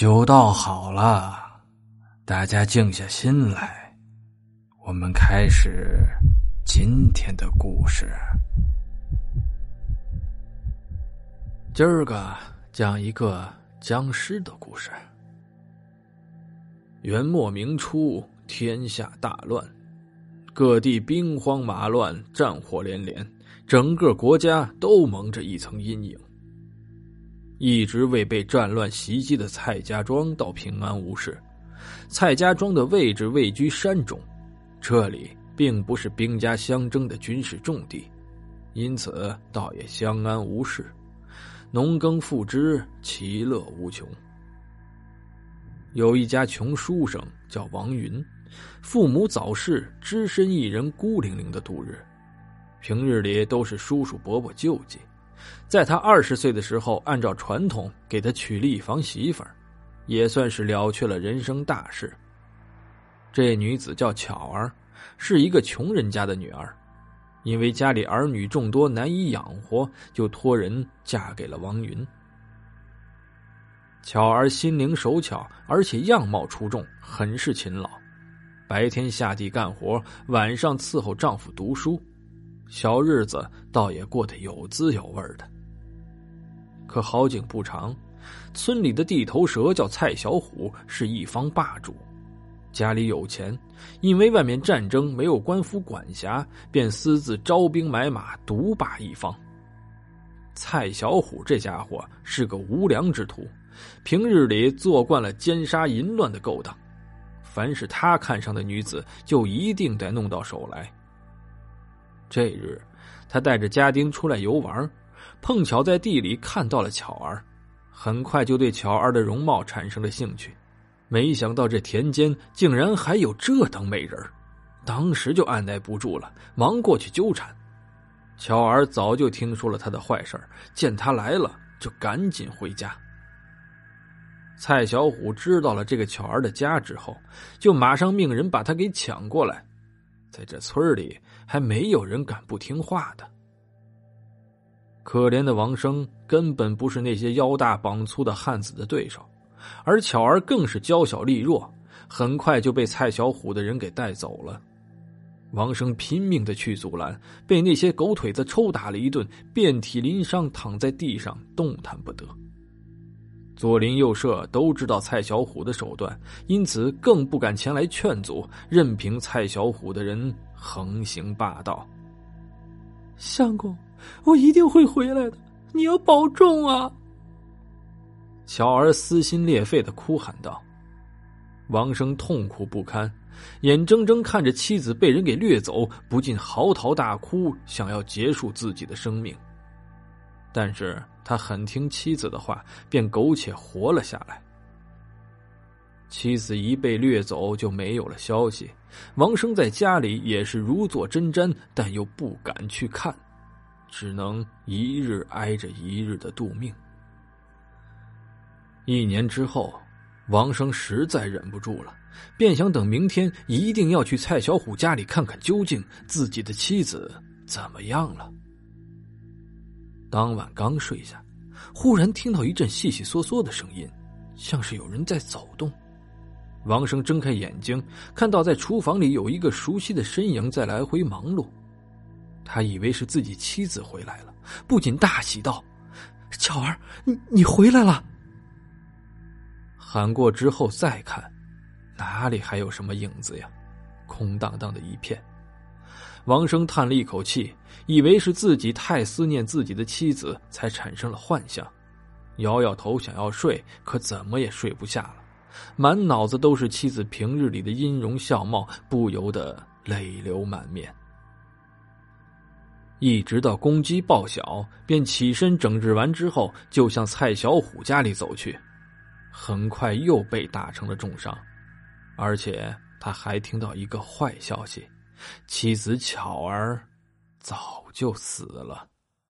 酒倒好了，大家静下心来，我们开始今天的故事。今儿个讲一个僵尸的故事。元末明初，天下大乱，各地兵荒马乱，战火连连，整个国家都蒙着一层阴影。一直未被战乱袭击的蔡家庄倒平安无事。蔡家庄的位置位居山中，这里并不是兵家相争的军事重地，因此倒也相安无事，农耕富织，其乐无穷。有一家穷书生叫王云，父母早逝，只身一人孤零零的度日，平日里都是叔叔伯伯救济。在他二十岁的时候，按照传统给他娶了一房媳妇儿，也算是了却了人生大事。这女子叫巧儿，是一个穷人家的女儿，因为家里儿女众多难以养活，就托人嫁给了王云。巧儿心灵手巧，而且样貌出众，很是勤劳，白天下地干活，晚上伺候丈夫读书。小日子倒也过得有滋有味的，可好景不长，村里的地头蛇叫蔡小虎，是一方霸主，家里有钱，因为外面战争没有官府管辖，便私自招兵买马，独霸一方。蔡小虎这家伙是个无良之徒，平日里做惯了奸杀淫乱的勾当，凡是他看上的女子，就一定得弄到手来。这日，他带着家丁出来游玩，碰巧在地里看到了巧儿，很快就对巧儿的容貌产生了兴趣。没想到这田间竟然还有这等美人当时就按耐不住了，忙过去纠缠。巧儿早就听说了他的坏事见他来了，就赶紧回家。蔡小虎知道了这个巧儿的家之后，就马上命人把他给抢过来。在这村里，还没有人敢不听话的。可怜的王生根本不是那些腰大膀粗的汉子的对手，而巧儿更是娇小力弱，很快就被蔡小虎的人给带走了。王生拼命的去阻拦，被那些狗腿子抽打了一顿，遍体鳞伤，躺在地上动弹不得。左邻右舍都知道蔡小虎的手段，因此更不敢前来劝阻，任凭蔡小虎的人横行霸道。相公，我一定会回来的，你要保重啊！巧儿撕心裂肺的哭喊道。王生痛苦不堪，眼睁睁看着妻子被人给掠走，不禁嚎啕大哭，想要结束自己的生命。但是他很听妻子的话，便苟且活了下来。妻子一被掠走，就没有了消息。王生在家里也是如坐针毡，但又不敢去看，只能一日挨着一日的度命。一年之后，王生实在忍不住了，便想等明天一定要去蔡小虎家里看看，究竟自己的妻子怎么样了。当晚刚睡下，忽然听到一阵细细嗦嗦的声音，像是有人在走动。王生睁开眼睛，看到在厨房里有一个熟悉的身影在来回忙碌。他以为是自己妻子回来了，不仅大喜道：“巧儿，你你回来了！”喊过之后再看，哪里还有什么影子呀？空荡荡的一片。王生叹了一口气，以为是自己太思念自己的妻子，才产生了幻想，摇摇头想要睡，可怎么也睡不下了，满脑子都是妻子平日里的音容笑貌，不由得泪流满面。一直到公鸡报晓，便起身整治完之后，就向蔡小虎家里走去，很快又被打成了重伤，而且他还听到一个坏消息。妻子巧儿早就死了。